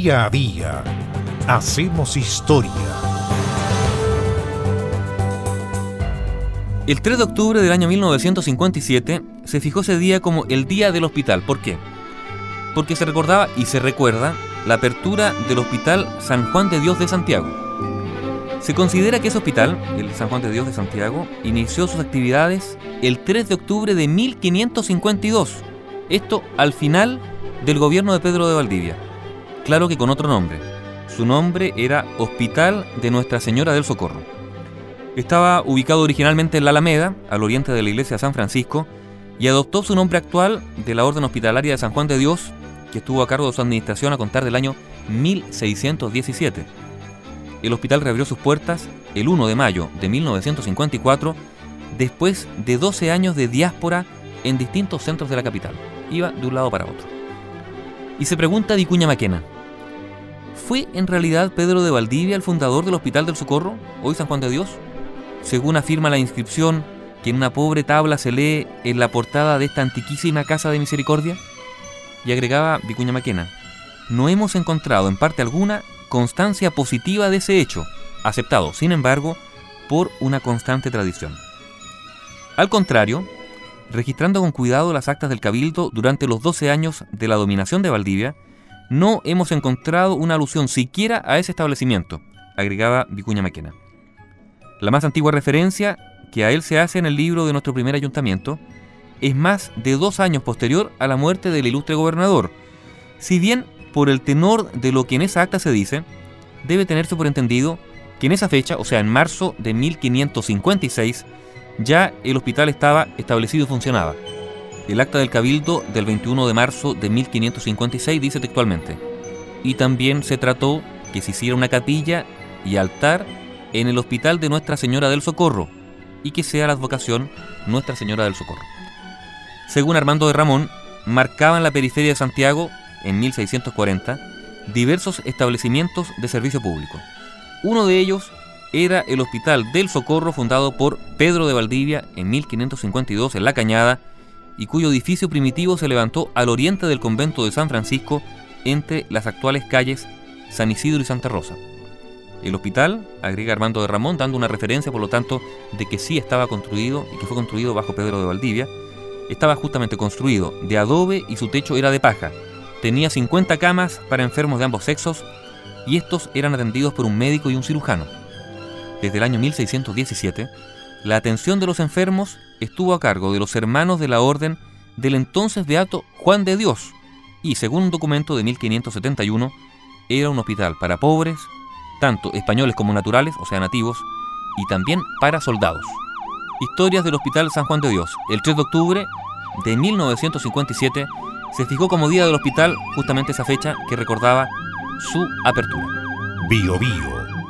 Día a día hacemos historia. El 3 de octubre del año 1957 se fijó ese día como el Día del Hospital. ¿Por qué? Porque se recordaba y se recuerda la apertura del Hospital San Juan de Dios de Santiago. Se considera que ese hospital, el San Juan de Dios de Santiago, inició sus actividades el 3 de octubre de 1552. Esto al final del gobierno de Pedro de Valdivia. Claro que con otro nombre. Su nombre era Hospital de Nuestra Señora del Socorro. Estaba ubicado originalmente en la Alameda, al oriente de la iglesia de San Francisco, y adoptó su nombre actual de la Orden Hospitalaria de San Juan de Dios, que estuvo a cargo de su administración a contar del año 1617. El hospital reabrió sus puertas el 1 de mayo de 1954, después de 12 años de diáspora en distintos centros de la capital. Iba de un lado para otro. Y se pregunta Vicuña Maquena, ¿fue en realidad Pedro de Valdivia el fundador del Hospital del Socorro, hoy San Juan de Dios? Según afirma la inscripción que en una pobre tabla se lee en la portada de esta antiquísima casa de misericordia. Y agregaba Vicuña Maquena, no hemos encontrado en parte alguna constancia positiva de ese hecho, aceptado, sin embargo, por una constante tradición. Al contrario, registrando con cuidado las actas del Cabildo durante los 12 años de la dominación de Valdivia, no hemos encontrado una alusión siquiera a ese establecimiento, agregaba Vicuña Maquena. La más antigua referencia que a él se hace en el libro de nuestro primer ayuntamiento es más de dos años posterior a la muerte del ilustre gobernador, si bien por el tenor de lo que en esa acta se dice, debe tenerse por entendido que en esa fecha, o sea, en marzo de 1556, ya el hospital estaba establecido y funcionaba. El acta del Cabildo del 21 de marzo de 1556 dice textualmente, y también se trató que se hiciera una capilla y altar en el hospital de Nuestra Señora del Socorro, y que sea la advocación Nuestra Señora del Socorro. Según Armando de Ramón, marcaban la periferia de Santiago, en 1640, diversos establecimientos de servicio público. Uno de ellos era el Hospital del Socorro fundado por Pedro de Valdivia en 1552 en La Cañada y cuyo edificio primitivo se levantó al oriente del convento de San Francisco entre las actuales calles San Isidro y Santa Rosa. El hospital, agrega Armando de Ramón, dando una referencia, por lo tanto, de que sí estaba construido y que fue construido bajo Pedro de Valdivia, estaba justamente construido de adobe y su techo era de paja. Tenía 50 camas para enfermos de ambos sexos y estos eran atendidos por un médico y un cirujano. Desde el año 1617, la atención de los enfermos estuvo a cargo de los hermanos de la orden del entonces beato Juan de Dios y, según un documento de 1571, era un hospital para pobres, tanto españoles como naturales, o sea, nativos, y también para soldados. Historias del Hospital San Juan de Dios. El 3 de octubre de 1957 se fijó como día del hospital justamente esa fecha que recordaba su apertura. Bio Bio,